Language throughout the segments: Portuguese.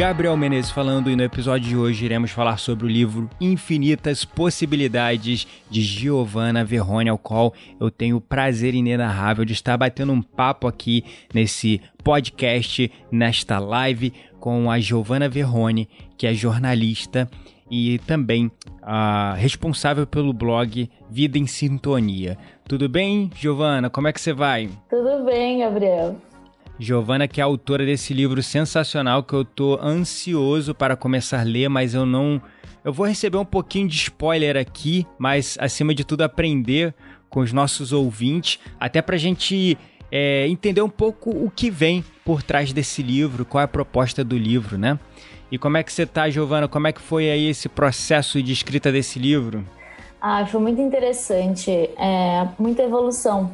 Gabriel Menezes falando e no episódio de hoje iremos falar sobre o livro Infinitas Possibilidades de Giovanna Verrone, ao qual eu tenho o prazer inenarrável de estar batendo um papo aqui nesse podcast, nesta live com a Giovanna Verrone, que é jornalista e também a responsável pelo blog Vida em Sintonia. Tudo bem, Giovana? Como é que você vai? Tudo bem, Gabriel. Giovana, que é autora desse livro sensacional que eu tô ansioso para começar a ler, mas eu não. Eu vou receber um pouquinho de spoiler aqui, mas acima de tudo aprender com os nossos ouvintes, até para a gente é, entender um pouco o que vem por trás desse livro, qual é a proposta do livro, né? E como é que você tá, Giovana? Como é que foi aí esse processo de escrita desse livro? Ah, foi muito interessante, é, muita evolução.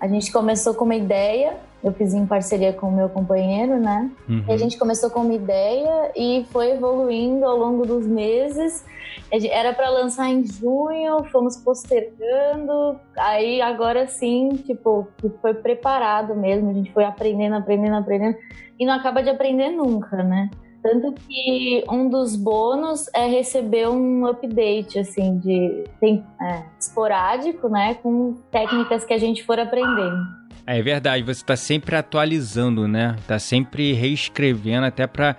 A gente começou com uma ideia, eu fiz em parceria com o meu companheiro, né? Uhum. E a gente começou com uma ideia e foi evoluindo ao longo dos meses. Era para lançar em junho, fomos postergando. Aí agora sim, tipo, foi preparado mesmo. A gente foi aprendendo, aprendendo, aprendendo. E não acaba de aprender nunca, né? Tanto que um dos bônus é receber um update, assim, de tem, é, esporádico, né? Com técnicas que a gente for aprendendo. É verdade, você está sempre atualizando, né? Tá sempre reescrevendo até para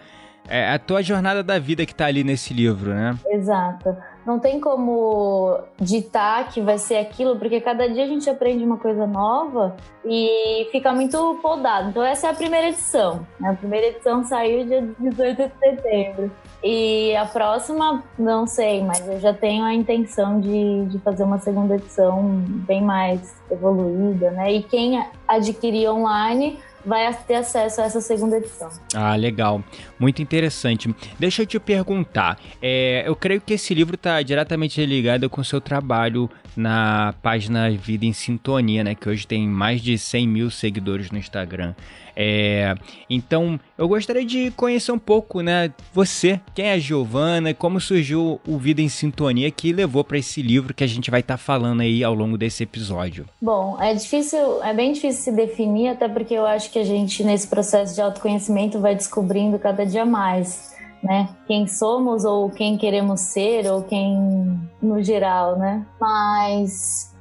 é a tua jornada da vida que tá ali nesse livro, né? Exato. Não tem como ditar que vai ser aquilo, porque cada dia a gente aprende uma coisa nova e fica muito podado. Então essa é a primeira edição. Né? A primeira edição saiu dia 18 de setembro. E a próxima, não sei, mas eu já tenho a intenção de, de fazer uma segunda edição bem mais evoluída, né? E quem adquirir online vai ter acesso a essa segunda edição. Ah, legal. Muito interessante. Deixa eu te perguntar. É, eu creio que esse livro está diretamente ligado com o seu trabalho na página Vida em Sintonia, né? Que hoje tem mais de 100 mil seguidores no Instagram. É, então, eu gostaria de conhecer um pouco, né? Você, quem é a Giovana, como surgiu o Vida em Sintonia que levou para esse livro que a gente vai estar tá falando aí ao longo desse episódio. Bom, é difícil, é bem difícil se definir, até porque eu acho que a gente nesse processo de autoconhecimento vai descobrindo cada dia mais. Né? Quem somos ou quem queremos ser ou quem no geral, né? Mas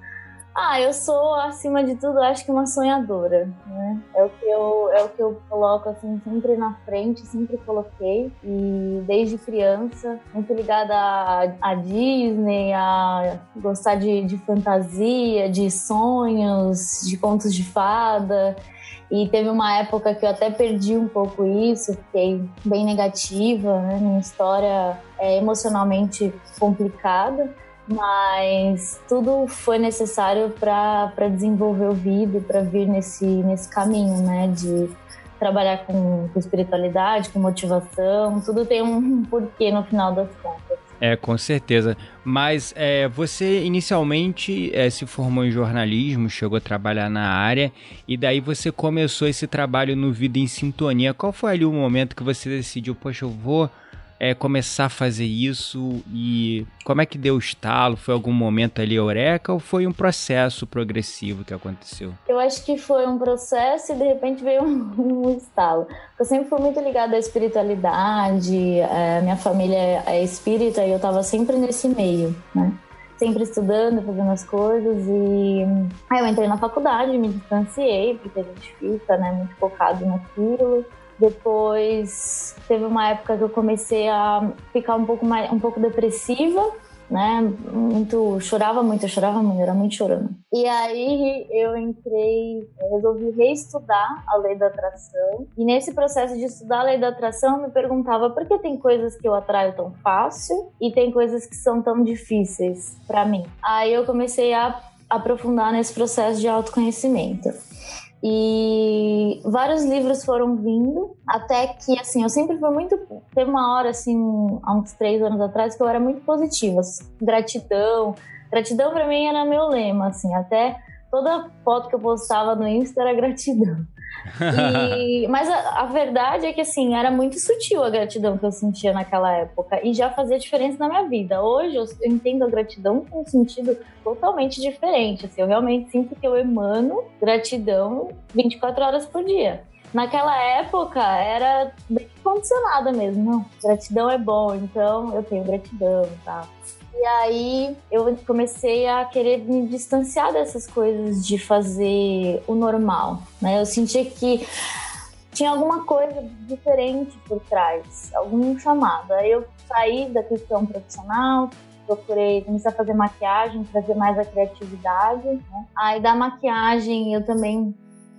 ah, eu sou, acima de tudo, acho que uma sonhadora, né? É o que eu, é o que eu coloco, assim, sempre na frente, sempre coloquei. E desde criança, muito ligada a Disney, a gostar de, de fantasia, de sonhos, de contos de fada. E teve uma época que eu até perdi um pouco isso, fiquei bem negativa, né? Minha história é emocionalmente complicada mas tudo foi necessário para desenvolver o e para vir nesse, nesse caminho, né? De trabalhar com, com espiritualidade, com motivação, tudo tem um porquê no final das contas. É, com certeza. Mas é, você inicialmente é, se formou em jornalismo, chegou a trabalhar na área, e daí você começou esse trabalho no Vida em Sintonia. Qual foi ali o momento que você decidiu, poxa, eu vou é, começar a fazer isso e como é que deu o estalo? Foi algum momento ali eureka ou foi um processo progressivo que aconteceu? Eu acho que foi um processo e de repente veio um, um estalo. Eu sempre fui muito ligada à espiritualidade, é, minha família é espírita e eu estava sempre nesse meio, né? sempre estudando, fazendo as coisas e aí eu entrei na faculdade, me distanciei, porque a gente fica, né, muito focado naquilo. Depois teve uma época que eu comecei a ficar um pouco mais um pouco depressiva né? Muito, chorava muito, chorava muito, era muito chorando. E aí eu entrei, resolvi reestudar a lei da atração. E nesse processo de estudar a lei da atração, eu me perguntava por que tem coisas que eu atraio tão fácil e tem coisas que são tão difíceis para mim. Aí eu comecei a aprofundar nesse processo de autoconhecimento. E vários livros foram vindo, até que, assim, eu sempre fui muito. Teve uma hora, assim, há uns três anos atrás, que eu era muito positiva. Gratidão. Gratidão para mim era meu lema, assim, até toda foto que eu postava no Insta era gratidão. E, mas a, a, verdade é que assim, era muito sutil a gratidão que eu sentia naquela época e já fazia diferença na minha vida. Hoje eu, eu entendo a gratidão com um sentido totalmente diferente. Assim, eu realmente sinto que eu emano gratidão 24 horas por dia. Naquela época era bem condicionada mesmo. Não, gratidão é bom, então eu tenho gratidão, tá? E aí eu comecei a querer me distanciar dessas coisas de fazer o normal, né? Eu sentia que tinha alguma coisa diferente por trás, algum chamado. Aí eu saí da questão profissional, procurei começar a fazer maquiagem, trazer mais a criatividade. Né? Aí da maquiagem eu também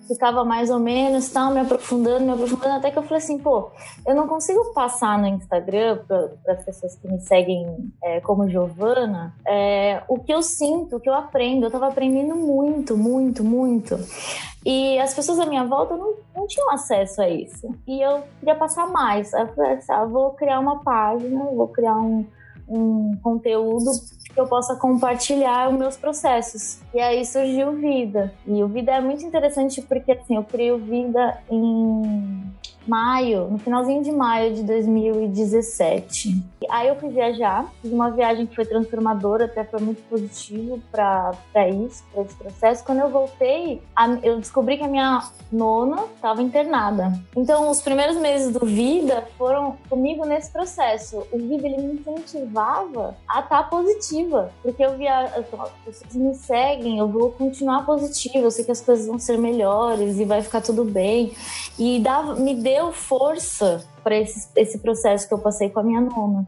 ficava mais ou menos, tal, me aprofundando, me aprofundando, até que eu falei assim, pô, eu não consigo passar no Instagram para as pessoas que me seguem é, como Giovana é, o que eu sinto, o que eu aprendo. Eu tava aprendendo muito, muito, muito. E as pessoas à minha volta não, não tinham acesso a isso. E eu queria passar mais. Eu falei assim, ah, vou criar uma página, vou criar um, um conteúdo que eu possa compartilhar os meus processos. E aí surgiu Vida. E o Vida é muito interessante porque assim, eu criei o Vida em maio, no finalzinho de maio de 2017. Aí eu fui viajar, fiz uma viagem que foi transformadora, até foi muito positivo para isso, para esse processo. Quando eu voltei, eu descobri que a minha nona estava internada. Então, os primeiros meses do Vida foram comigo nesse processo. O Vida ele me incentivava a estar tá positiva, porque eu via, as pessoas me seguem, eu vou continuar positiva, eu sei que as coisas vão ser melhores e vai ficar tudo bem. E dava, me deu força para esse, esse processo que eu passei com a minha nona.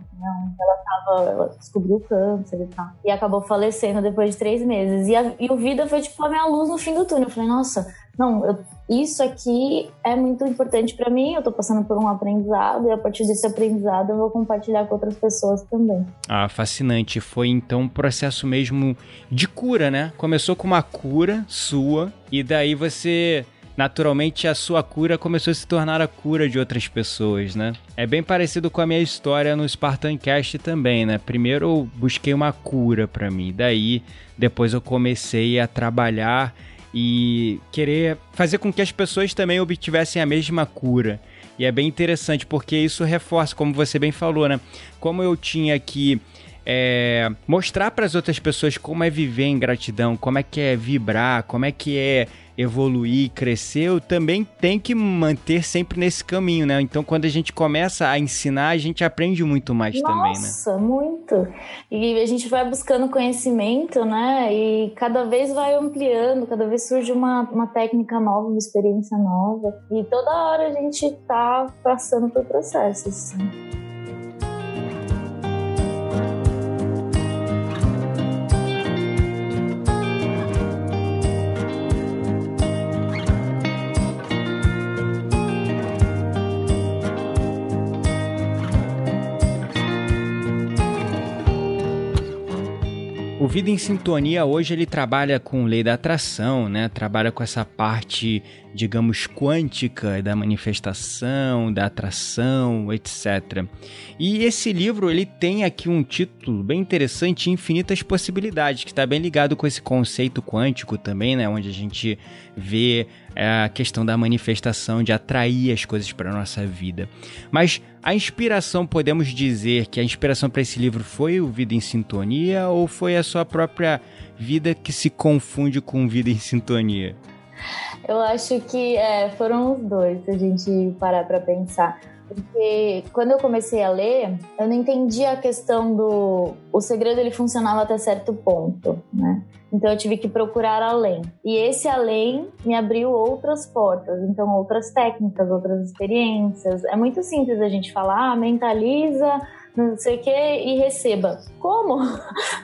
Ela, tava, ela descobriu câncer e tal. E acabou falecendo depois de três meses. E, a, e o Vida foi tipo a minha luz no fim do túnel. Eu falei, nossa, não, eu, isso aqui é muito importante para mim. Eu tô passando por um aprendizado e a partir desse aprendizado eu vou compartilhar com outras pessoas também. Ah, fascinante. Foi então um processo mesmo de cura, né? Começou com uma cura sua e daí você naturalmente a sua cura começou a se tornar a cura de outras pessoas, né? É bem parecido com a minha história no Spartan Cast também, né? Primeiro eu busquei uma cura para mim, daí depois eu comecei a trabalhar e querer fazer com que as pessoas também obtivessem a mesma cura. E é bem interessante porque isso reforça, como você bem falou, né? Como eu tinha que é, mostrar para as outras pessoas como é viver em gratidão, como é que é vibrar, como é que é evoluir, crescer, também tem que manter sempre nesse caminho, né? Então, quando a gente começa a ensinar, a gente aprende muito mais Nossa, também, né? Nossa, muito. E a gente vai buscando conhecimento, né? E cada vez vai ampliando, cada vez surge uma, uma técnica nova, uma experiência nova. E toda hora a gente tá passando por processos. Assim. Vida em Sintonia hoje ele trabalha com lei da atração, né? Trabalha com essa parte, digamos, quântica da manifestação, da atração, etc. E esse livro ele tem aqui um título bem interessante, Infinitas Possibilidades, que está bem ligado com esse conceito quântico também, né? Onde a gente vê é, a questão da manifestação, de atrair as coisas para nossa vida. Mas a inspiração, podemos dizer que a inspiração para esse livro foi o Vida em Sintonia ou foi a sua própria vida que se confunde com Vida em Sintonia? Eu acho que é, foram os dois, se a gente parar para pensar. Porque quando eu comecei a ler, eu não entendia a questão do. O segredo ele funcionava até certo ponto, né? Então eu tive que procurar além. E esse além me abriu outras portas, então outras técnicas, outras experiências. É muito simples a gente falar, ah, mentaliza não sei o que, e receba. Como?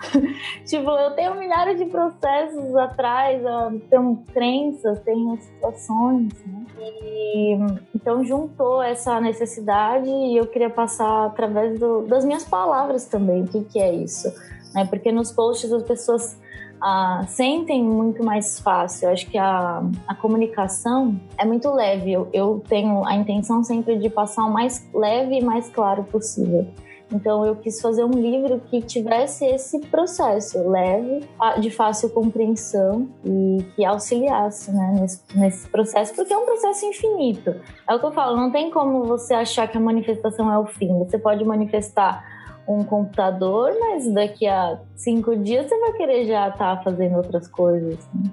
tipo, eu tenho milhares de processos atrás, eu tenho crenças, tenho situações, né? E, então juntou essa necessidade e eu queria passar através do, das minhas palavras também, o que, que é isso. Né? Porque nos posts as pessoas ah, sentem muito mais fácil. Eu acho que a, a comunicação é muito leve. Eu, eu tenho a intenção sempre de passar o mais leve e mais claro possível. Então eu quis fazer um livro que tivesse esse processo leve, de fácil compreensão e que auxiliasse né, nesse, nesse, processo, porque é um processo infinito. É o que eu falo, não tem como você achar que a manifestação é o fim. Você pode manifestar um computador, mas daqui a cinco dias você vai querer já estar tá fazendo outras coisas. Né?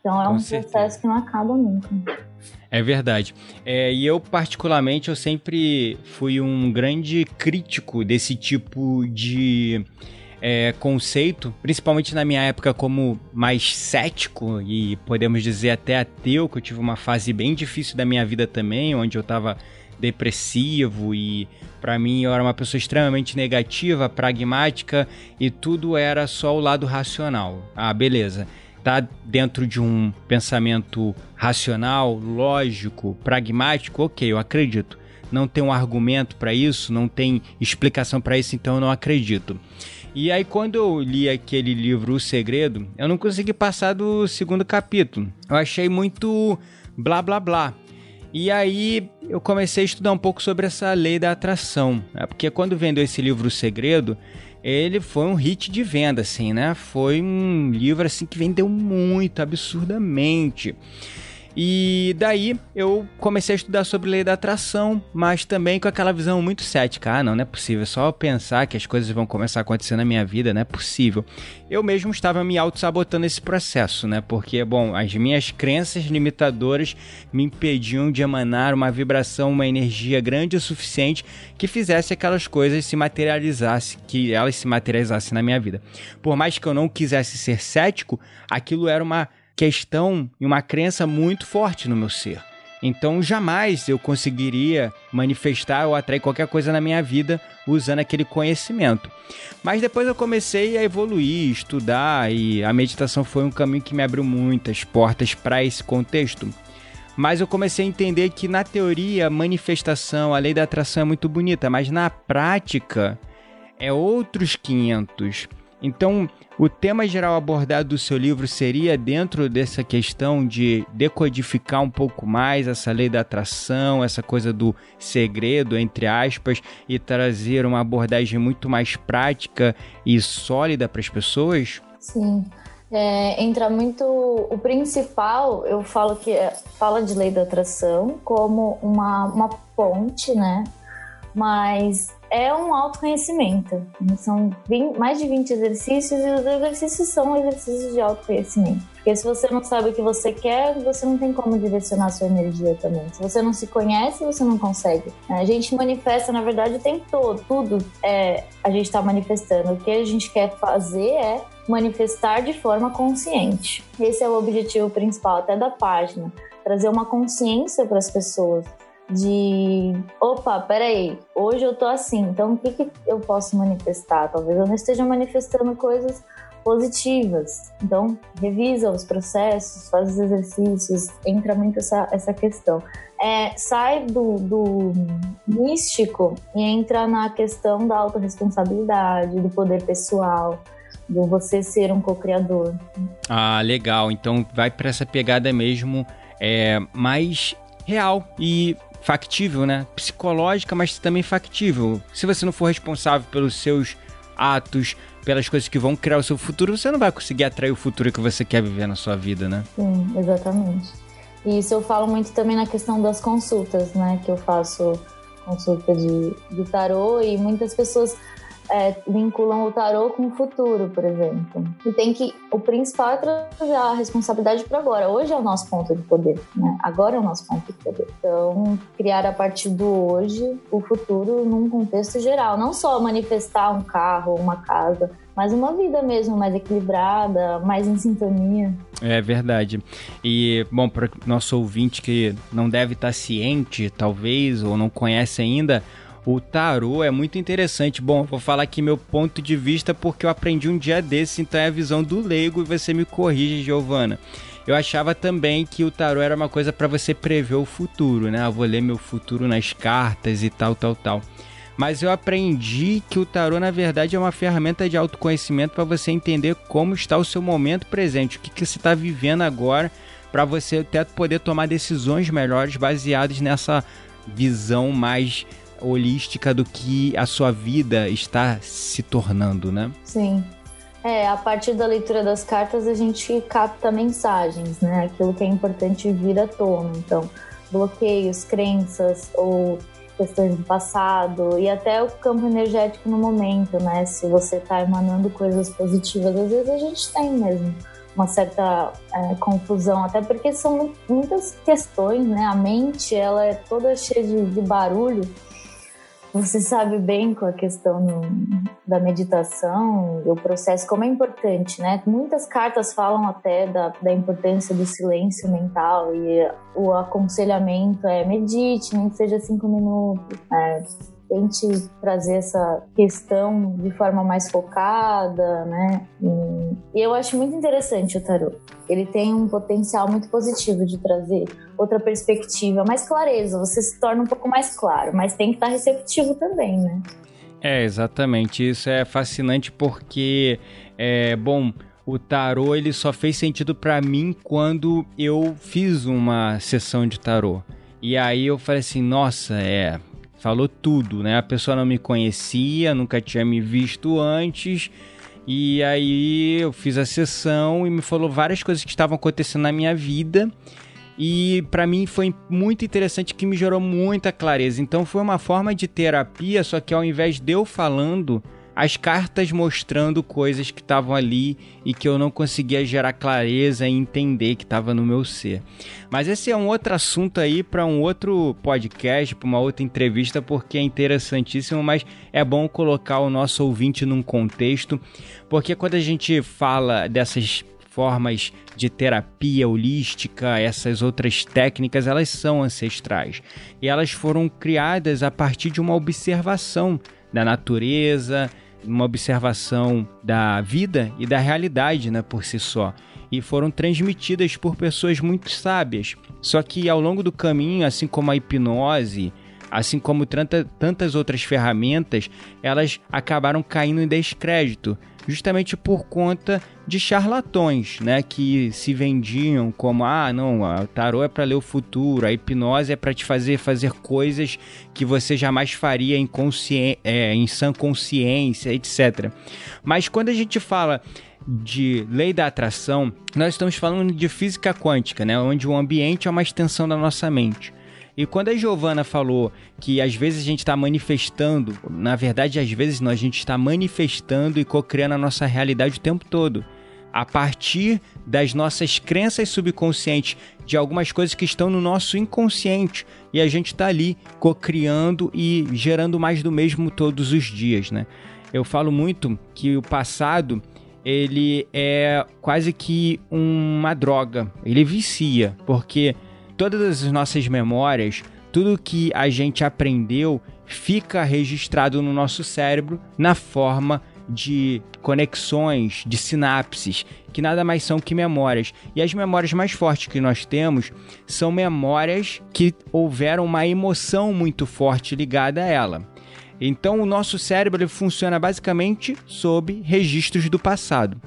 Então é Com um certeza. processo que não acaba nunca. É verdade. É, e eu, particularmente, eu sempre fui um grande crítico desse tipo de é, conceito, principalmente na minha época como mais cético e podemos dizer até ateu, que eu tive uma fase bem difícil da minha vida também, onde eu estava depressivo e para mim eu era uma pessoa extremamente negativa, pragmática e tudo era só o lado racional. Ah, beleza está dentro de um pensamento racional, lógico, pragmático, ok, eu acredito. Não tem um argumento para isso, não tem explicação para isso, então eu não acredito. E aí, quando eu li aquele livro O Segredo, eu não consegui passar do segundo capítulo. Eu achei muito blá blá blá. E aí eu comecei a estudar um pouco sobre essa lei da atração. Né? Porque quando vendeu esse livro O Segredo, ele foi um hit de venda, assim, né? Foi um livro assim que vendeu muito, absurdamente. E daí eu comecei a estudar sobre lei da atração, mas também com aquela visão muito cética. Ah, não, não é possível. Só pensar que as coisas vão começar a acontecer na minha vida, não é possível. Eu mesmo estava me auto-sabotando esse processo, né? Porque, bom, as minhas crenças limitadoras me impediam de emanar uma vibração, uma energia grande o suficiente que fizesse aquelas coisas se materializassem, que elas se materializassem na minha vida. Por mais que eu não quisesse ser cético, aquilo era uma questão e uma crença muito forte no meu ser. Então jamais eu conseguiria manifestar ou atrair qualquer coisa na minha vida usando aquele conhecimento. Mas depois eu comecei a evoluir, estudar e a meditação foi um caminho que me abriu muitas portas para esse contexto. Mas eu comecei a entender que na teoria a manifestação, a lei da atração é muito bonita, mas na prática é outros 500. Então, o tema geral abordado do seu livro seria dentro dessa questão de decodificar um pouco mais essa lei da atração, essa coisa do segredo, entre aspas, e trazer uma abordagem muito mais prática e sólida para as pessoas? Sim. É, entra muito. O principal, eu falo que é, fala de lei da atração como uma, uma ponte, né? Mas é um autoconhecimento. São 20, mais de 20 exercícios e os exercícios são exercícios de autoconhecimento. Porque se você não sabe o que você quer, você não tem como direcionar sua energia também. Se você não se conhece, você não consegue. A gente manifesta, na verdade, o tempo todo. Tudo é, a gente está manifestando. O que a gente quer fazer é manifestar de forma consciente. Esse é o objetivo principal até da página. Trazer uma consciência para as pessoas de opa, peraí, hoje eu tô assim, então o que, que eu posso manifestar? Talvez eu não esteja manifestando coisas positivas. Então, revisa os processos, faz os exercícios, entra muito essa, essa questão. É, sai do, do místico e entra na questão da autorresponsabilidade, do poder pessoal, do você ser um co-criador. Ah, legal. Então vai para essa pegada mesmo é, mais real e factível, né? Psicológica, mas também factível. Se você não for responsável pelos seus atos, pelas coisas que vão criar o seu futuro, você não vai conseguir atrair o futuro que você quer viver na sua vida, né? Sim, exatamente. E isso eu falo muito também na questão das consultas, né? Que eu faço consulta de, de tarô e muitas pessoas é, vinculam o tarô com o futuro, por exemplo. E tem que. O principal é trazer a responsabilidade para agora. Hoje é o nosso ponto de poder, né? Agora é o nosso ponto de poder. Então, criar a partir do hoje o futuro num contexto geral. Não só manifestar um carro, uma casa, mas uma vida mesmo mais equilibrada, mais em sintonia. É verdade. E, bom, para nosso ouvinte que não deve estar ciente, talvez, ou não conhece ainda, o tarô é muito interessante. Bom, vou falar aqui meu ponto de vista porque eu aprendi um dia desse, então é a visão do leigo e você me corrige, Giovana. Eu achava também que o tarô era uma coisa para você prever o futuro, né? Eu vou ler meu futuro nas cartas e tal, tal, tal. Mas eu aprendi que o tarô, na verdade, é uma ferramenta de autoconhecimento para você entender como está o seu momento presente, o que, que você está vivendo agora, para você até poder tomar decisões melhores baseadas nessa visão mais holística do que a sua vida está se tornando, né? Sim. É, a partir da leitura das cartas a gente capta mensagens, né? Aquilo que é importante vir à tona. Então, bloqueios, crenças ou questões do passado e até o campo energético no momento, né? Se você está emanando coisas positivas, às vezes a gente tem mesmo uma certa é, confusão, até porque são muitas questões, né? A mente, ela é toda cheia de, de barulho você sabe bem com a questão no, da meditação e o processo, como é importante, né? Muitas cartas falam até da, da importância do silêncio mental e o aconselhamento é medite, nem que seja cinco minutos. É, tente trazer essa questão de forma mais focada, né? E eu acho muito interessante o tarot. Ele tem um potencial muito positivo de trazer outra perspectiva, mais clareza. Você se torna um pouco mais claro, mas tem que estar receptivo também, né? É, exatamente. Isso é fascinante porque, é, bom, o tarô ele só fez sentido para mim quando eu fiz uma sessão de tarô. E aí eu falei assim, nossa, é, falou tudo, né? A pessoa não me conhecia, nunca tinha me visto antes. E aí eu fiz a sessão e me falou várias coisas que estavam acontecendo na minha vida. E para mim foi muito interessante que me gerou muita clareza. Então foi uma forma de terapia, só que ao invés de eu falando, as cartas mostrando coisas que estavam ali e que eu não conseguia gerar clareza e entender que estava no meu ser. Mas esse é um outro assunto aí para um outro podcast, para uma outra entrevista, porque é interessantíssimo, mas é bom colocar o nosso ouvinte num contexto, porque quando a gente fala dessas formas de terapia holística, essas outras técnicas, elas são ancestrais. E elas foram criadas a partir de uma observação da natureza, uma observação da vida e da realidade, né, por si só. E foram transmitidas por pessoas muito sábias. Só que ao longo do caminho, assim como a hipnose, assim como tanta, tantas outras ferramentas, elas acabaram caindo em descrédito justamente por conta de charlatões, né, que se vendiam como ah, não, o tarô é para ler o futuro, a hipnose é para te fazer fazer coisas que você jamais faria em, é, em sã consciência, etc. Mas quando a gente fala de lei da atração, nós estamos falando de física quântica, né, onde o ambiente é uma extensão da nossa mente. E quando a Giovana falou que às vezes a gente está manifestando, na verdade, às vezes nós, a gente está manifestando e co-criando a nossa realidade o tempo todo. A partir das nossas crenças subconscientes, de algumas coisas que estão no nosso inconsciente. E a gente está ali co-criando e gerando mais do mesmo todos os dias, né? Eu falo muito que o passado ele é quase que uma droga, ele vicia, porque todas as nossas memórias, tudo que a gente aprendeu fica registrado no nosso cérebro na forma de conexões, de sinapses, que nada mais são que memórias. E as memórias mais fortes que nós temos são memórias que houveram uma emoção muito forte ligada a ela. Então o nosso cérebro ele funciona basicamente sob registros do passado.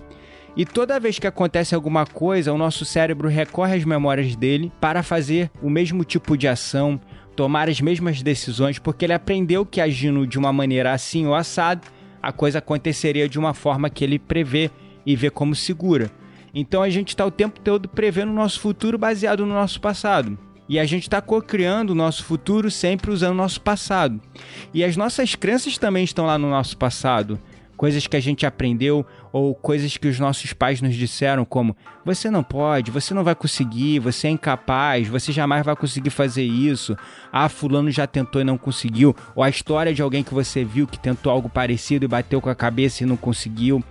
E toda vez que acontece alguma coisa, o nosso cérebro recorre às memórias dele para fazer o mesmo tipo de ação, tomar as mesmas decisões, porque ele aprendeu que agindo de uma maneira assim ou assado, a coisa aconteceria de uma forma que ele prevê e vê como segura. Então a gente está o tempo todo prevendo o nosso futuro baseado no nosso passado. E a gente está co-criando o nosso futuro sempre usando o nosso passado. E as nossas crenças também estão lá no nosso passado coisas que a gente aprendeu ou coisas que os nossos pais nos disseram, como você não pode, você não vai conseguir, você é incapaz, você jamais vai conseguir fazer isso. Ah, fulano já tentou e não conseguiu, ou a história de alguém que você viu que tentou algo parecido e bateu com a cabeça e não conseguiu.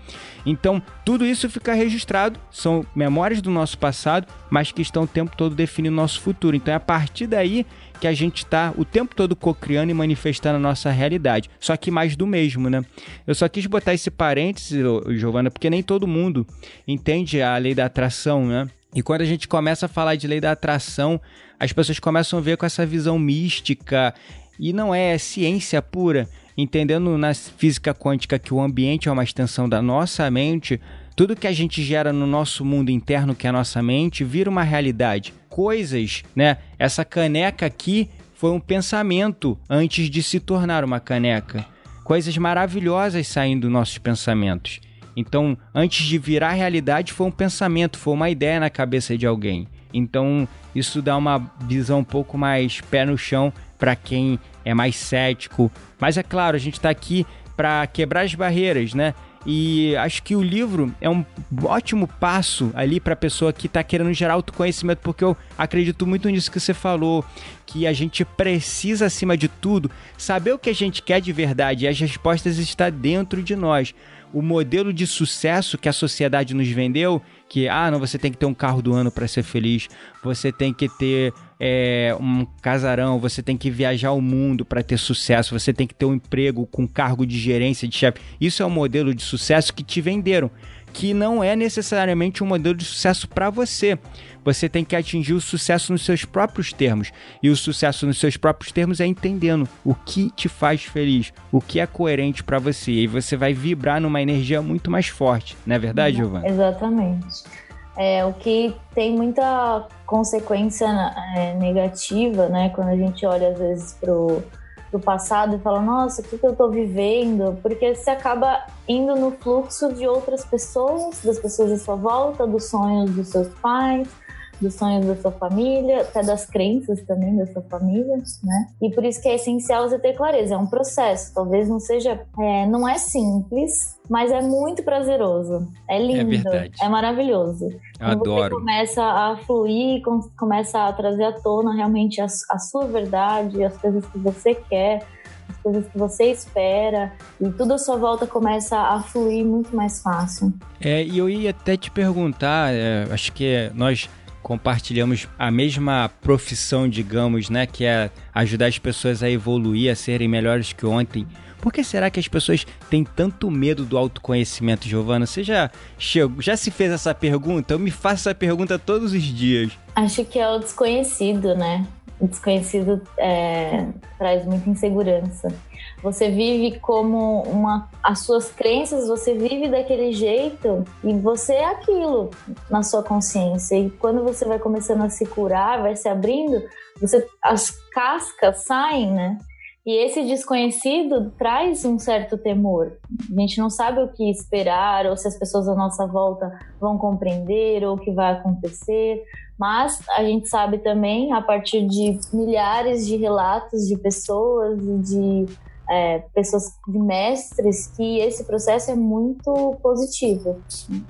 Então, tudo isso fica registrado, são memórias do nosso passado, mas que estão o tempo todo definindo o nosso futuro. Então, é a partir daí que a gente está o tempo todo co-criando e manifestando a nossa realidade. Só que mais do mesmo, né? Eu só quis botar esse parênteses, Giovana, porque nem todo mundo entende a lei da atração, né? E quando a gente começa a falar de lei da atração, as pessoas começam a ver com essa visão mística e não é, é ciência pura. Entendendo na física quântica que o ambiente é uma extensão da nossa mente, tudo que a gente gera no nosso mundo interno, que é a nossa mente, vira uma realidade. Coisas, né? Essa caneca aqui foi um pensamento antes de se tornar uma caneca. Coisas maravilhosas saem dos nossos pensamentos. Então, antes de virar realidade, foi um pensamento, foi uma ideia na cabeça de alguém. Então, isso dá uma visão um pouco mais pé no chão para quem é mais cético. Mas é claro, a gente está aqui para quebrar as barreiras, né? E acho que o livro é um ótimo passo ali para a pessoa que está querendo gerar autoconhecimento, porque eu acredito muito nisso que você falou, que a gente precisa, acima de tudo, saber o que a gente quer de verdade e as respostas estão dentro de nós. O modelo de sucesso que a sociedade nos vendeu, que ah, não, você tem que ter um carro do ano para ser feliz, você tem que ter é, um casarão, você tem que viajar o mundo para ter sucesso, você tem que ter um emprego com cargo de gerência, de chefe. Isso é um modelo de sucesso que te venderam, que não é necessariamente um modelo de sucesso para você. Você tem que atingir o sucesso nos seus próprios termos. E o sucesso nos seus próprios termos é entendendo o que te faz feliz, o que é coerente para você. E você vai vibrar numa energia muito mais forte, não é verdade, Giovana? Exatamente. É, o que tem muita consequência é, negativa, né? Quando a gente olha às vezes pro, pro passado e fala, nossa, o que, que eu tô vivendo? Porque você acaba indo no fluxo de outras pessoas, das pessoas à sua volta, dos sonhos dos seus pais, dos sonhos da sua família, até das crenças também da sua família, né? E por isso que é essencial você ter clareza. É um processo, talvez não seja, é, não é simples, mas é muito prazeroso. É lindo, é, é maravilhoso. Quando Adoro. Você começa a fluir, começa a trazer à tona realmente a, a sua verdade, as coisas que você quer as coisas que você espera e tudo à sua volta começa a fluir muito mais fácil. É, e eu ia até te perguntar, é, acho que nós compartilhamos a mesma profissão, digamos, né, que é ajudar as pessoas a evoluir, a serem melhores que ontem. Por que será que as pessoas têm tanto medo do autoconhecimento, Giovana? Você já chegou, já se fez essa pergunta? Eu me faço essa pergunta todos os dias. Acho que é o desconhecido, né? O desconhecido é, traz muita insegurança. Você vive como uma. As suas crenças, você vive daquele jeito e você é aquilo na sua consciência. E quando você vai começando a se curar, vai se abrindo, você, as cascas saem, né? E esse desconhecido traz um certo temor. A gente não sabe o que esperar, ou se as pessoas à nossa volta vão compreender, ou o que vai acontecer. Mas a gente sabe também, a partir de milhares de relatos de pessoas e de é, pessoas, de mestres, que esse processo é muito positivo.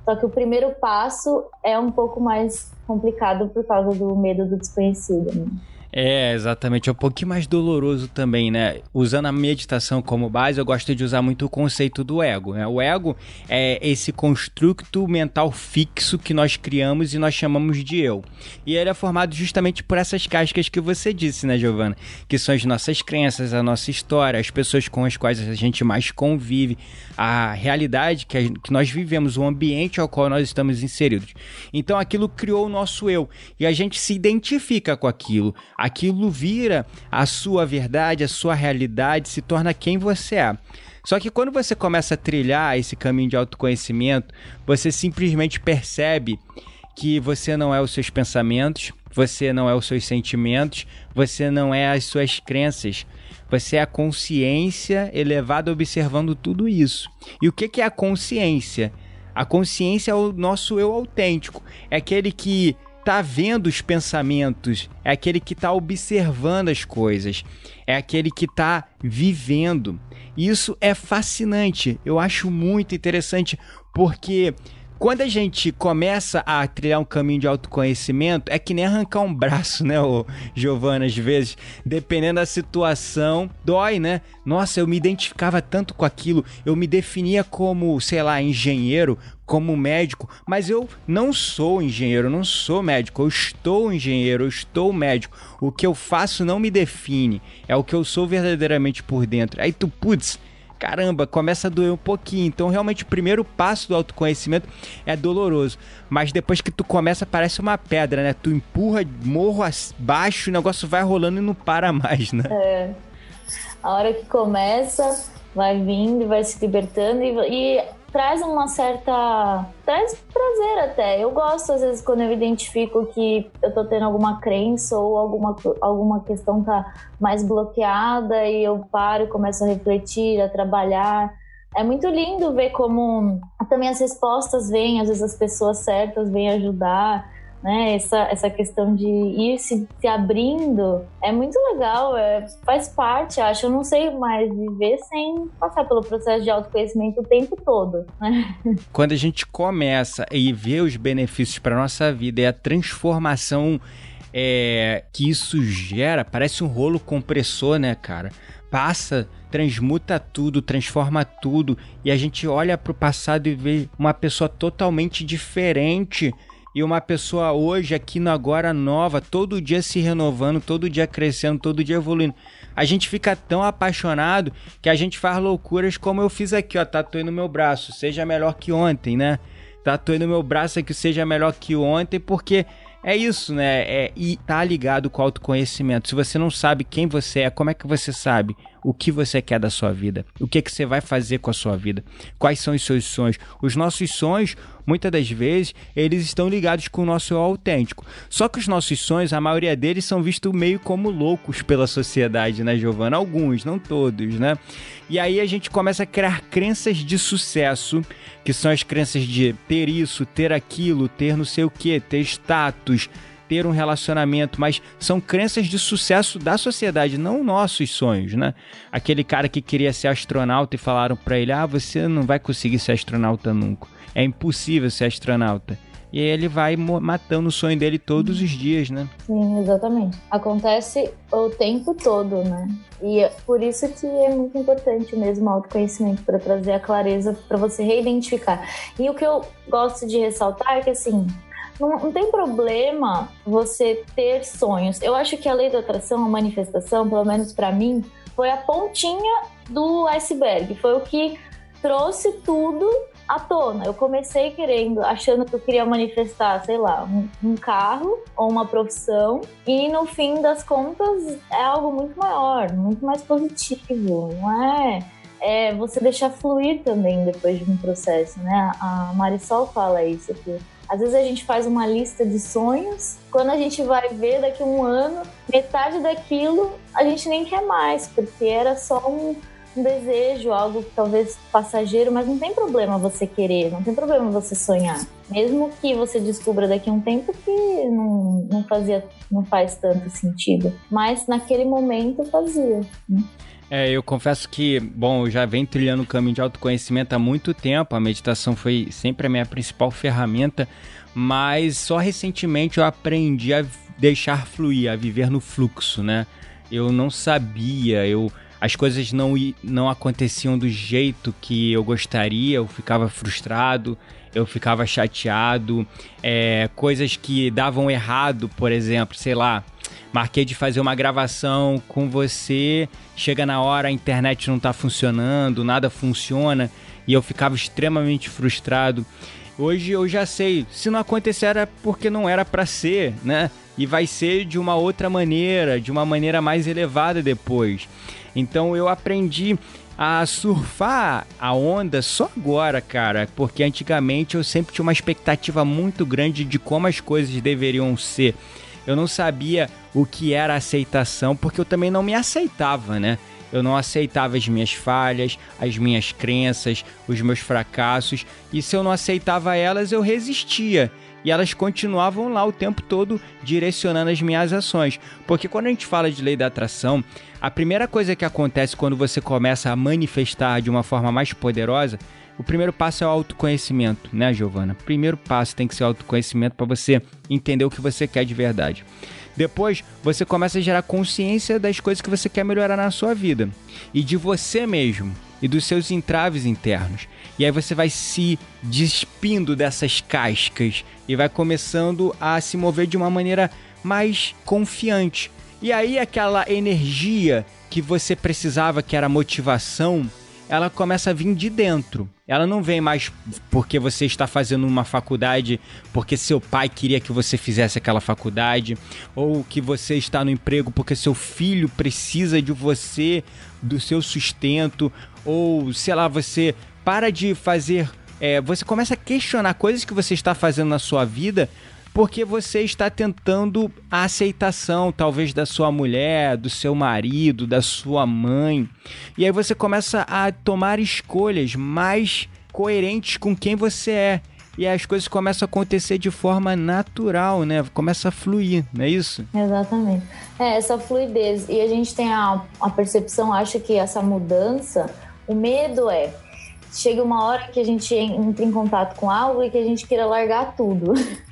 Só que o primeiro passo é um pouco mais complicado por causa do medo do desconhecido. Né? É, exatamente. É um pouquinho mais doloroso também, né? Usando a meditação como base, eu gosto de usar muito o conceito do ego. Né? O ego é esse construto mental fixo que nós criamos e nós chamamos de eu. E ele é formado justamente por essas cascas que você disse, né, Giovana? Que são as nossas crenças, a nossa história, as pessoas com as quais a gente mais convive, a realidade que, a, que nós vivemos, o ambiente ao qual nós estamos inseridos. Então aquilo criou o nosso eu. E a gente se identifica com aquilo aquilo vira a sua verdade, a sua realidade, se torna quem você é. Só que quando você começa a trilhar esse caminho de autoconhecimento, você simplesmente percebe que você não é os seus pensamentos, você não é os seus sentimentos, você não é as suas crenças. Você é a consciência elevada observando tudo isso. E o que é a consciência? A consciência é o nosso eu autêntico. É aquele que tá vendo os pensamentos, é aquele que tá observando as coisas, é aquele que tá vivendo. Isso é fascinante, eu acho muito interessante porque quando a gente começa a trilhar um caminho de autoconhecimento, é que nem arrancar um braço, né, ô, Giovana, às vezes, dependendo da situação, dói, né? Nossa, eu me identificava tanto com aquilo, eu me definia como, sei lá, engenheiro, como médico, mas eu não sou engenheiro, não sou médico, eu estou engenheiro, eu estou médico. O que eu faço não me define, é o que eu sou verdadeiramente por dentro. Aí tu, putz, caramba, começa a doer um pouquinho. Então, realmente, o primeiro passo do autoconhecimento é doloroso. Mas depois que tu começa, parece uma pedra, né? Tu empurra morro abaixo, o negócio vai rolando e não para mais, né? É. A hora que começa, vai vindo, vai se libertando e, e traz uma certa. traz prazer até. Eu gosto, às vezes, quando eu identifico que eu tô tendo alguma crença ou alguma, alguma questão tá mais bloqueada e eu paro e começo a refletir, a trabalhar. É muito lindo ver como também as respostas vêm, às vezes as pessoas certas vêm ajudar né? Essa, essa questão de ir se, se abrindo é muito legal, é, faz parte, acho. Eu não sei mais viver sem passar pelo processo de autoconhecimento o tempo todo, né? Quando a gente começa e vê os benefícios para nossa vida e a transformação é, que isso gera, parece um rolo compressor, né, cara? Passa transmuta tudo, transforma tudo, e a gente olha para o passado e vê uma pessoa totalmente diferente e uma pessoa hoje, aqui no agora nova, todo dia se renovando, todo dia crescendo, todo dia evoluindo. A gente fica tão apaixonado que a gente faz loucuras como eu fiz aqui, ó, tatuei no meu braço, seja melhor que ontem, né? Tatuei no meu braço aqui, seja melhor que ontem, porque é isso, né? É, e tá ligado com o autoconhecimento. Se você não sabe quem você é, como é que você sabe o que você quer da sua vida? O que, é que você vai fazer com a sua vida? Quais são os seus sonhos? Os nossos sonhos muitas das vezes eles estão ligados com o nosso eu autêntico. Só que os nossos sonhos, a maioria deles são vistos meio como loucos pela sociedade, né, Giovana? Alguns, não todos, né? E aí a gente começa a criar crenças de sucesso, que são as crenças de ter isso, ter aquilo, ter não sei o que, ter status, ter um relacionamento, mas são crenças de sucesso da sociedade, não nossos sonhos, né? Aquele cara que queria ser astronauta e falaram para ele: "Ah, você não vai conseguir ser astronauta nunca. É impossível ser astronauta". E aí ele vai matando o sonho dele todos os dias, né? Sim, exatamente. Acontece o tempo todo, né? E é por isso que é muito importante mesmo o autoconhecimento para trazer a clareza para você reidentificar. E o que eu gosto de ressaltar é que assim, não, não, tem problema você ter sonhos. Eu acho que a lei da atração, a manifestação, pelo menos para mim, foi a pontinha do iceberg. Foi o que trouxe tudo à tona. Eu comecei querendo, achando que eu queria manifestar, sei lá, um, um, carro ou uma profissão, e no fim das contas é algo muito maior, muito mais positivo, não é? É você deixar fluir também depois de um processo, né? A Marisol fala isso aqui às vezes a gente faz uma lista de sonhos, quando a gente vai ver daqui a um ano, metade daquilo a gente nem quer mais, porque era só um, um desejo, algo talvez passageiro, mas não tem problema você querer, não tem problema você sonhar. Mesmo que você descubra daqui a um tempo que não, não fazia, não faz tanto sentido. Mas naquele momento fazia. Né? É, eu confesso que, bom, eu já venho trilhando o caminho de autoconhecimento há muito tempo. A meditação foi sempre a minha principal ferramenta, mas só recentemente eu aprendi a deixar fluir, a viver no fluxo, né? Eu não sabia, eu as coisas não, não aconteciam do jeito que eu gostaria, eu ficava frustrado, eu ficava chateado, é, coisas que davam errado, por exemplo, sei lá, marquei de fazer uma gravação com você, chega na hora a internet não tá funcionando, nada funciona e eu ficava extremamente frustrado. Hoje eu já sei, se não acontecer era porque não era para ser, né? E vai ser de uma outra maneira, de uma maneira mais elevada depois. Então eu aprendi a surfar a onda só agora, cara, porque antigamente eu sempre tinha uma expectativa muito grande de como as coisas deveriam ser. Eu não sabia o que era aceitação, porque eu também não me aceitava, né? Eu não aceitava as minhas falhas, as minhas crenças, os meus fracassos, e se eu não aceitava elas, eu resistia. e elas continuavam lá o tempo todo direcionando as minhas ações. Porque quando a gente fala de lei da atração, a primeira coisa que acontece quando você começa a manifestar de uma forma mais poderosa, o primeiro passo é o autoconhecimento, né, Giovana? O primeiro passo tem que ser o autoconhecimento para você entender o que você quer de verdade. Depois, você começa a gerar consciência das coisas que você quer melhorar na sua vida e de você mesmo e dos seus entraves internos. E aí você vai se despindo dessas cascas e vai começando a se mover de uma maneira mais confiante. E aí aquela energia que você precisava, que era motivação, ela começa a vir de dentro. Ela não vem mais porque você está fazendo uma faculdade, porque seu pai queria que você fizesse aquela faculdade, ou que você está no emprego porque seu filho precisa de você, do seu sustento, ou sei lá, você para de fazer. É, você começa a questionar coisas que você está fazendo na sua vida porque você está tentando a aceitação, talvez da sua mulher, do seu marido, da sua mãe. E aí você começa a tomar escolhas mais coerentes com quem você é. E as coisas começam a acontecer de forma natural, né? Começa a fluir, não é isso? Exatamente. É, essa fluidez. E a gente tem a, a percepção, acha que essa mudança, o medo é chega uma hora que a gente entra em contato com algo e que a gente queira largar tudo.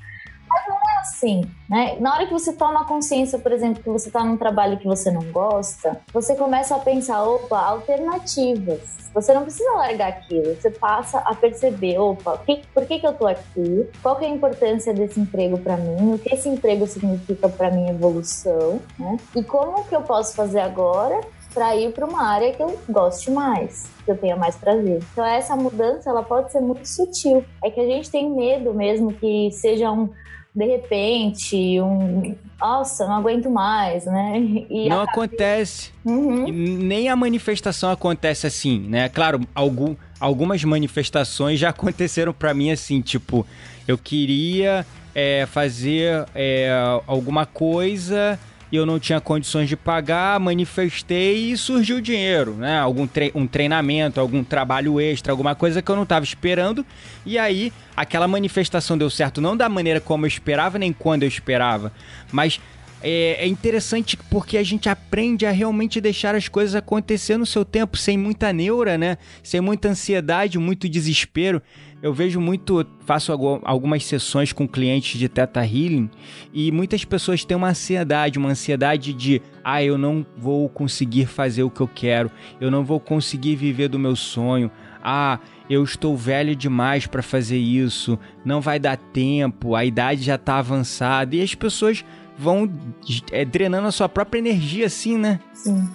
assim, né? Na hora que você toma consciência, por exemplo, que você está num trabalho que você não gosta, você começa a pensar, opa, alternativas. Você não precisa largar aquilo, você passa a perceber, opa, que, por que, que eu tô aqui? Qual que é a importância desse emprego para mim? O que esse emprego significa para minha evolução, né? E como que eu posso fazer agora para ir para uma área que eu goste mais, que eu tenha mais prazer. Então essa mudança ela pode ser muito sutil. É que a gente tem medo mesmo que seja um de repente, um. Nossa, não aguento mais, né? E não acontece. Uhum. Nem a manifestação acontece assim, né? Claro, algum, algumas manifestações já aconteceram para mim assim, tipo, eu queria é, fazer é, alguma coisa e eu não tinha condições de pagar, manifestei e surgiu dinheiro, né? Algum tre um treinamento, algum trabalho extra, alguma coisa que eu não estava esperando. E aí, aquela manifestação deu certo, não da maneira como eu esperava, nem quando eu esperava, mas é, é, interessante porque a gente aprende a realmente deixar as coisas acontecer no seu tempo, sem muita neura, né? Sem muita ansiedade, muito desespero. Eu vejo muito, faço algumas sessões com clientes de Teta Healing e muitas pessoas têm uma ansiedade, uma ansiedade de, ah, eu não vou conseguir fazer o que eu quero, eu não vou conseguir viver do meu sonho, ah, eu estou velho demais para fazer isso, não vai dar tempo, a idade já está avançada e as pessoas vão é, drenando a sua própria energia assim, né? Sim.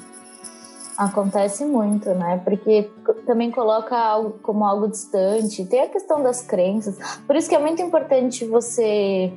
Acontece muito, né? Porque também coloca algo como algo distante. Tem a questão das crenças. Por isso que é muito importante você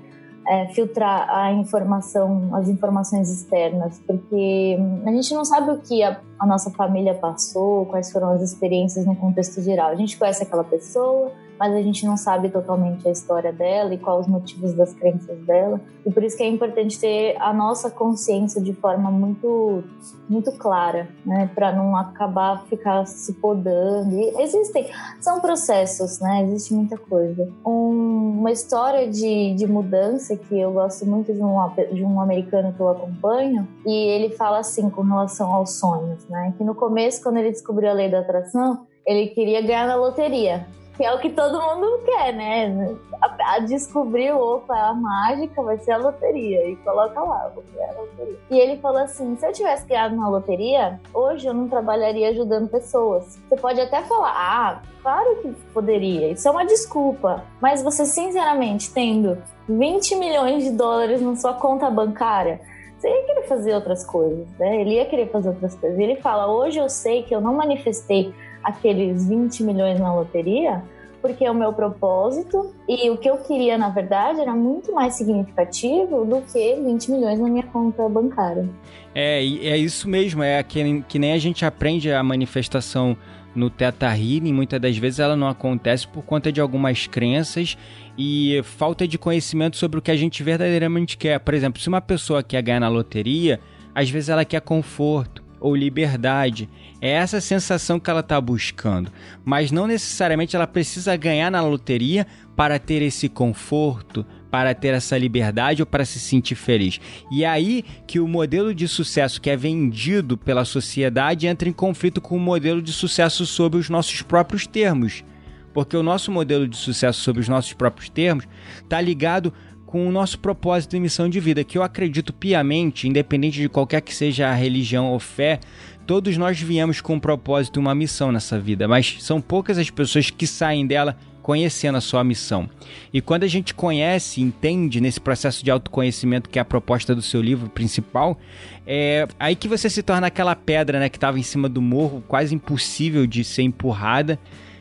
é, filtrar a informação, as informações externas, porque a gente não sabe o que a, a nossa família passou, quais foram as experiências no contexto geral. A gente conhece aquela pessoa, mas a gente não sabe totalmente a história dela e quais os motivos das crenças dela. E por isso que é importante ter a nossa consciência de forma muito muito clara, né, para não acabar ficar se podando. E existem, são processos, né? Existe muita coisa. Um, uma história de, de mudança que eu gosto muito de um de um americano que eu acompanho e ele fala assim com relação aos sonhos, né? Que no começo, quando ele descobriu a lei da atração, ele queria ganhar na loteria que é o que todo mundo quer, né? A, a descobrir, opa, a mágica vai ser a loteria. E coloca lá, vou ganhar a loteria. E ele falou assim: se eu tivesse criado uma loteria, hoje eu não trabalharia ajudando pessoas. Você pode até falar, ah, claro que poderia, isso é uma desculpa. Mas você, sinceramente, tendo 20 milhões de dólares na sua conta bancária, você ia querer fazer outras coisas, né? Ele ia querer fazer outras coisas. E ele fala: hoje eu sei que eu não manifestei aqueles 20 milhões na loteria, porque o meu propósito e o que eu queria, na verdade, era muito mais significativo do que 20 milhões na minha conta bancária. É, é isso mesmo, é que, que nem a gente aprende a manifestação no Teta Healing, muitas das vezes ela não acontece por conta de algumas crenças e falta de conhecimento sobre o que a gente verdadeiramente quer. Por exemplo, se uma pessoa quer ganhar na loteria, às vezes ela quer conforto ou liberdade. É essa sensação que ela está buscando. Mas não necessariamente ela precisa ganhar na loteria para ter esse conforto, para ter essa liberdade ou para se sentir feliz. E é aí que o modelo de sucesso que é vendido pela sociedade entra em conflito com o modelo de sucesso sob os nossos próprios termos. Porque o nosso modelo de sucesso sob os nossos próprios termos está ligado com o nosso propósito e missão de vida, que eu acredito piamente, independente de qualquer que seja a religião ou fé, todos nós viemos com um propósito e uma missão nessa vida, mas são poucas as pessoas que saem dela conhecendo a sua missão. E quando a gente conhece, entende nesse processo de autoconhecimento que é a proposta do seu livro principal, é aí que você se torna aquela pedra, né, que estava em cima do morro, quase impossível de ser empurrada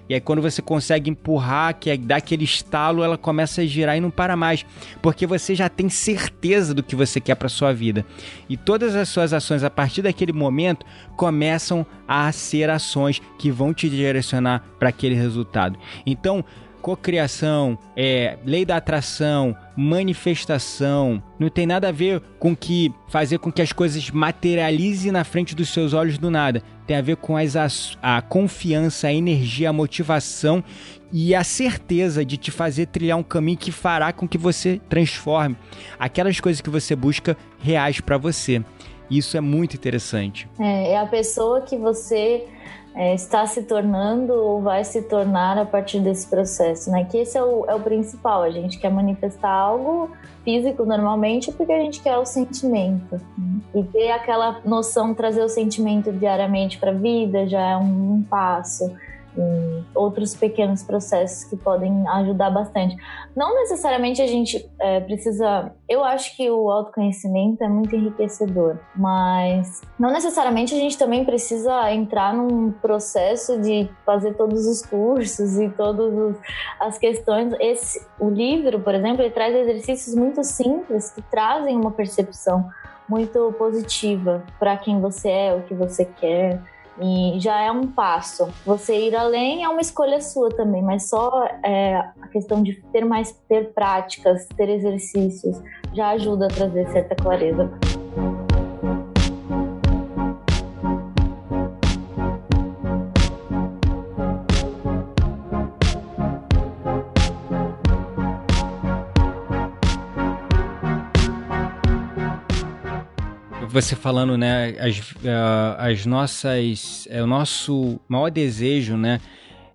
e aí quando você consegue empurrar, que é, dá aquele estalo, ela começa a girar e não para mais, porque você já tem certeza do que você quer para sua vida. E todas as suas ações a partir daquele momento começam a ser ações que vão te direcionar para aquele resultado. Então, cocriação, é, lei da atração, manifestação, não tem nada a ver com que fazer com que as coisas materializem na frente dos seus olhos do nada. Tem a ver com as, a, a confiança, a energia, a motivação e a certeza de te fazer trilhar um caminho que fará com que você transforme aquelas coisas que você busca reais para você. Isso é muito interessante. É, é a pessoa que você é, está se tornando ou vai se tornar a partir desse processo, né? Que esse é o, é o principal. A gente quer manifestar algo físico normalmente porque a gente quer o sentimento. E ter aquela noção, trazer o sentimento diariamente para a vida já é um, um passo e outros pequenos processos que podem ajudar bastante. Não necessariamente a gente é, precisa. Eu acho que o autoconhecimento é muito enriquecedor, mas não necessariamente a gente também precisa entrar num processo de fazer todos os cursos e todas as questões. Esse, o livro, por exemplo, ele traz exercícios muito simples que trazem uma percepção muito positiva para quem você é, o que você quer. E já é um passo. Você ir além é uma escolha sua também, mas só é, a questão de ter mais ter práticas, ter exercícios, já ajuda a trazer certa clareza. Você falando, né, as, uh, as nossas, é, o nosso maior desejo, né,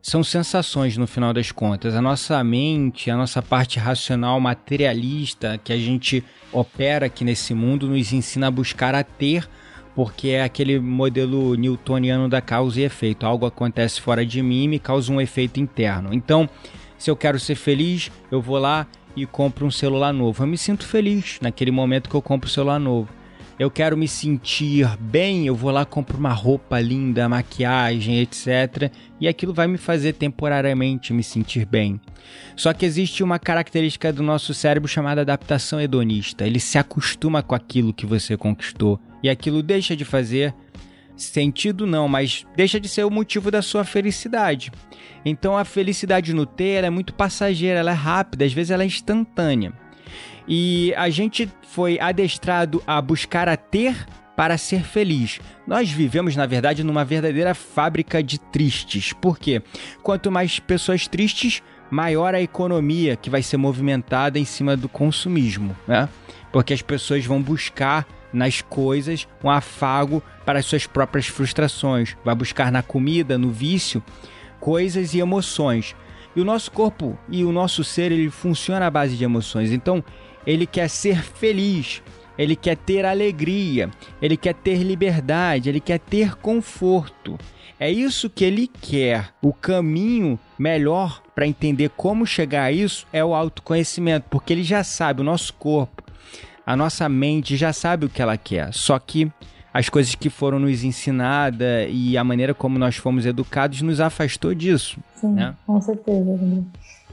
são sensações no final das contas. A nossa mente, a nossa parte racional, materialista que a gente opera aqui nesse mundo nos ensina a buscar a ter, porque é aquele modelo newtoniano da causa e efeito. Algo acontece fora de mim e me causa um efeito interno. Então, se eu quero ser feliz, eu vou lá e compro um celular novo. Eu me sinto feliz naquele momento que eu compro o celular novo eu quero me sentir bem, eu vou lá compro uma roupa linda, maquiagem, etc. E aquilo vai me fazer temporariamente me sentir bem. Só que existe uma característica do nosso cérebro chamada adaptação hedonista. Ele se acostuma com aquilo que você conquistou e aquilo deixa de fazer sentido não, mas deixa de ser o motivo da sua felicidade. Então a felicidade no ter é muito passageira, ela é rápida, às vezes ela é instantânea. E a gente foi adestrado a buscar a ter para ser feliz. Nós vivemos, na verdade, numa verdadeira fábrica de tristes. Por quê? Quanto mais pessoas tristes, maior a economia que vai ser movimentada em cima do consumismo, né? Porque as pessoas vão buscar nas coisas um afago para as suas próprias frustrações, vai buscar na comida, no vício, coisas e emoções. E o nosso corpo e o nosso ser ele funciona à base de emoções. Então, ele quer ser feliz, ele quer ter alegria, ele quer ter liberdade, ele quer ter conforto. É isso que ele quer. O caminho melhor para entender como chegar a isso é o autoconhecimento, porque ele já sabe, o nosso corpo, a nossa mente já sabe o que ela quer. Só que as coisas que foram nos ensinadas e a maneira como nós fomos educados nos afastou disso. Sim, né? com certeza.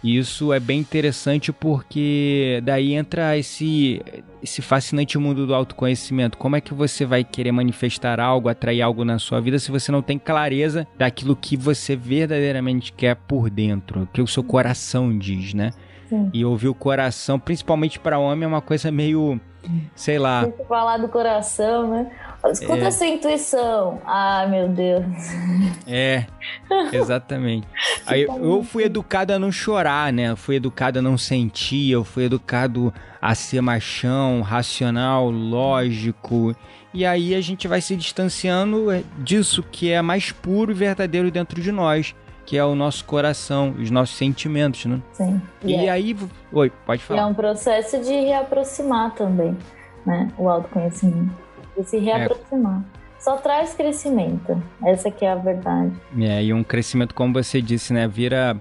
E isso é bem interessante porque daí entra esse, esse fascinante mundo do autoconhecimento. Como é que você vai querer manifestar algo, atrair algo na sua vida se você não tem clareza daquilo que você verdadeiramente quer por dentro, o que o seu coração diz, né? Sim. E ouvir o coração, principalmente para homem, é uma coisa meio, sei lá. Falar do coração, né? Escuta é. essa intuição. Ai, meu Deus. É, exatamente. Aí eu fui educado a não chorar, né? Eu fui educado a não sentir, eu fui educado a ser machão, racional, lógico. E aí a gente vai se distanciando disso que é mais puro e verdadeiro dentro de nós, que é o nosso coração, os nossos sentimentos, né? Sim. E, e é. aí, oi, pode falar. E é um processo de reaproximar também, né? O autoconhecimento, de se reaproximar. É só traz crescimento. Essa que é a verdade. É, e um crescimento, como você disse, né, vira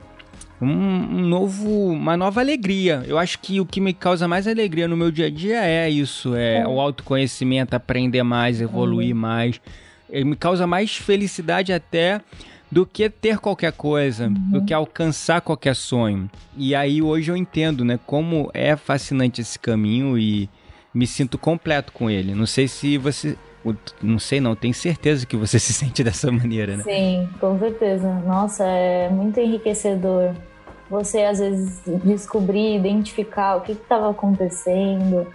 um, um, novo, uma nova alegria. Eu acho que o que me causa mais alegria no meu dia a dia é isso, é, é. o autoconhecimento, aprender mais, evoluir uhum. mais. Ele me causa mais felicidade até do que ter qualquer coisa, uhum. do que alcançar qualquer sonho. E aí hoje eu entendo, né, como é fascinante esse caminho e me sinto completo com ele. Não sei se você não sei não, tenho certeza que você se sente dessa maneira, né? Sim, com certeza. Nossa, é muito enriquecedor. Você às vezes descobrir, identificar o que estava acontecendo.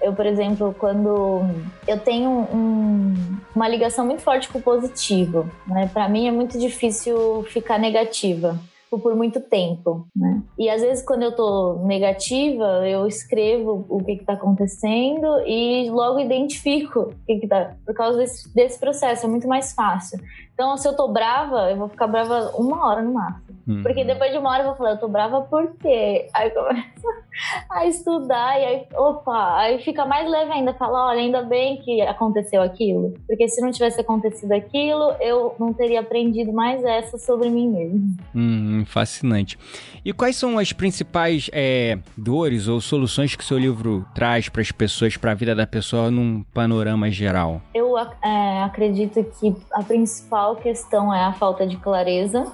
Eu, por exemplo, quando eu tenho um, uma ligação muito forte com o positivo, né? Para mim é muito difícil ficar negativa por muito tempo, né? E às vezes quando eu tô negativa, eu escrevo o que que tá acontecendo e logo identifico o que que tá, por causa desse, desse processo, é muito mais fácil. Então, se eu tô brava, eu vou ficar brava uma hora no máximo. Uhum. Porque depois de uma hora eu vou falar, eu tô brava por quê? Aí começa a estudar e aí, opa, aí fica mais leve ainda. Fala, olha, ainda bem que aconteceu aquilo. Porque se não tivesse acontecido aquilo, eu não teria aprendido mais essa sobre mim mesmo. Hum, fascinante. E quais são as principais é, dores ou soluções que seu livro traz para as pessoas, para a vida da pessoa num panorama geral? Eu é, acredito que a principal questão é a falta de clareza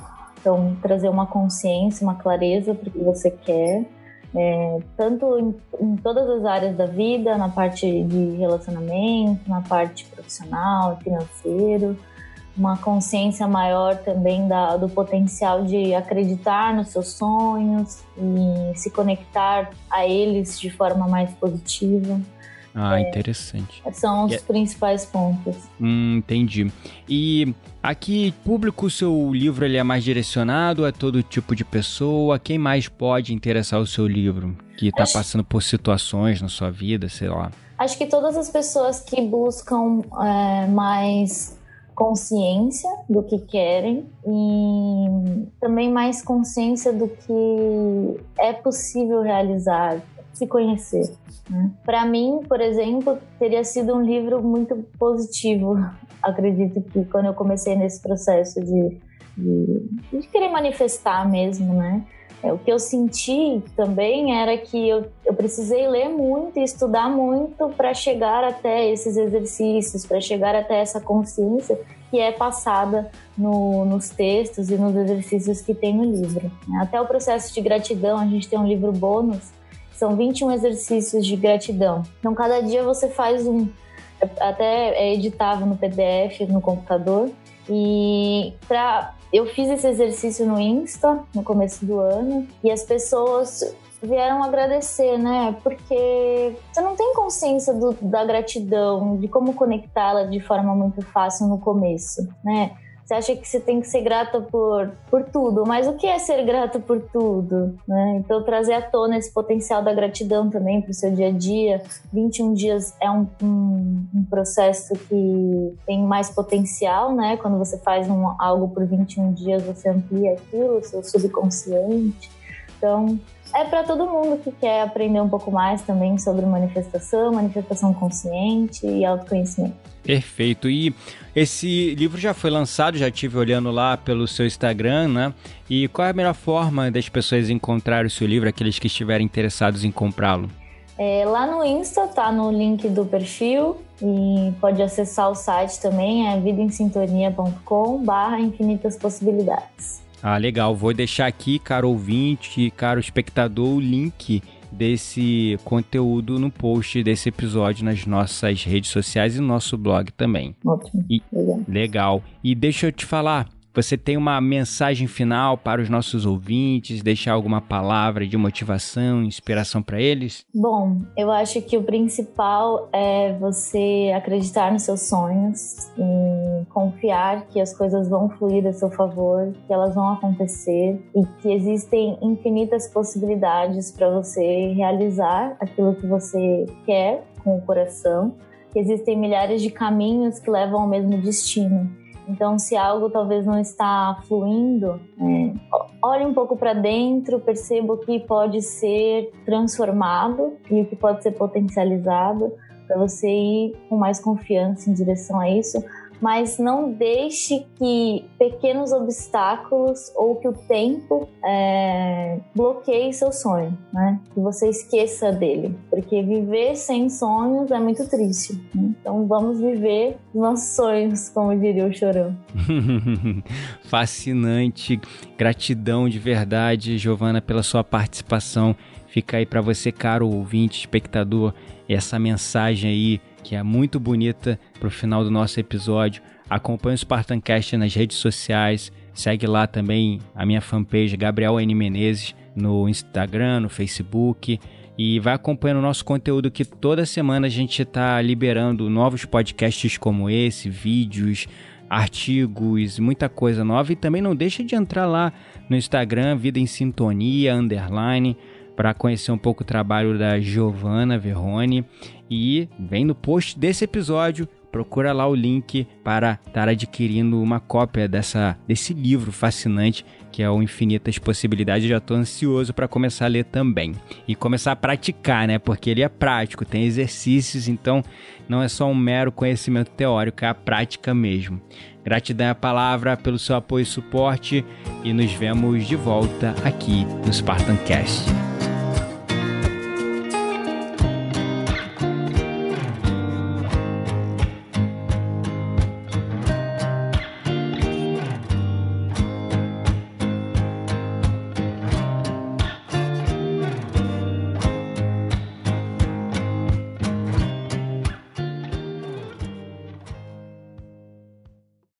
então, trazer uma consciência, uma clareza para o que você quer, é, tanto em, em, todas as áreas da vida, na parte de relacionamento, na parte profissional, financeiro, uma consciência maior também da, do potencial de acreditar nos seus sonhos e se conectar a eles de forma mais positiva. Ah, é, interessante. São os é principais pontos. Hum, entendi. E aqui, público, o seu livro ele é mais direcionado a todo tipo de pessoa? Quem mais pode interessar o seu livro? Que está Acho... passando por situações na sua vida, sei lá. Acho que todas as pessoas que buscam é, mais consciência do que querem e também mais consciência do que é possível realizar, se conhecer. Né? Para mim, por exemplo, teria sido um livro muito positivo. Acredito que quando eu comecei nesse processo de, de, de querer manifestar mesmo, né? É, o que eu senti também era que eu, eu precisei ler muito e estudar muito para chegar até esses exercícios, para chegar até essa consciência que é passada no, nos textos e nos exercícios que tem no livro. Né? Até o processo de gratidão, a gente tem um livro bônus são 21 exercícios de gratidão. Então, cada dia você faz um. Até é editável no PDF, no computador. E pra, eu fiz esse exercício no Insta no começo do ano e as pessoas vieram agradecer, né? Porque você não tem consciência do, da gratidão, de como conectá-la de forma muito fácil no começo, né? Você acha que você tem que ser grata por, por tudo, mas o que é ser grata por tudo? Né? Então, trazer à tona esse potencial da gratidão também para o seu dia a dia. 21 dias é um, um, um, processo que tem mais potencial, né? Quando você faz um, algo por 21 dias, você amplia aquilo, seu subconsciente. Então, é para todo mundo que quer aprender um pouco mais também sobre manifestação, manifestação consciente e autoconhecimento. Perfeito. E esse livro já foi lançado, já tive olhando lá pelo seu Instagram, né? E qual é a melhor forma das pessoas encontrarem o seu livro, aqueles que estiverem interessados em comprá-lo? É, lá no Insta tá no link do perfil e pode acessar o site também, é vidaemsintonia.com barra infinitas possibilidades. Ah, legal. Vou deixar aqui, caro ouvinte, caro espectador, o link desse conteúdo no post desse episódio nas nossas redes sociais e no nosso blog também. Ótimo. E, legal. legal. E deixa eu te falar, você tem uma mensagem final para os nossos ouvintes, deixar alguma palavra de motivação, inspiração para eles? Bom, eu acho que o principal é você acreditar nos seus sonhos e confiar que as coisas vão fluir a seu favor, que elas vão acontecer e que existem infinitas possibilidades para você realizar aquilo que você quer com o coração, que existem milhares de caminhos que levam ao mesmo destino. Então, se algo talvez não está fluindo, é, olhe um pouco para dentro, perceba o que pode ser transformado e o que pode ser potencializado para você ir com mais confiança em direção a isso mas não deixe que pequenos obstáculos ou que o tempo é, bloqueie seu sonho, né? Que você esqueça dele, porque viver sem sonhos é muito triste. Né? Então vamos viver nossos sonhos, como diria o Chorão. Fascinante, gratidão de verdade, Giovana, pela sua participação. Fica aí para você, caro ouvinte, espectador, essa mensagem aí que é muito bonita para o final do nosso episódio. Acompanhe o Spartancast nas redes sociais. Segue lá também a minha fanpage Gabriel N. Menezes no Instagram, no Facebook. E vai acompanhando o nosso conteúdo que toda semana a gente está liberando novos podcasts como esse, vídeos, artigos, muita coisa nova. E também não deixa de entrar lá no Instagram, Vida em Sintonia, underline para conhecer um pouco o trabalho da Giovanna Verrone e vem no post desse episódio procura lá o link para estar adquirindo uma cópia dessa, desse livro fascinante que é o Infinitas Possibilidades. Já estou ansioso para começar a ler também e começar a praticar, né? Porque ele é prático, tem exercícios, então não é só um mero conhecimento teórico, é a prática mesmo. Gratidão à palavra pelo seu apoio e suporte e nos vemos de volta aqui no Spartancast.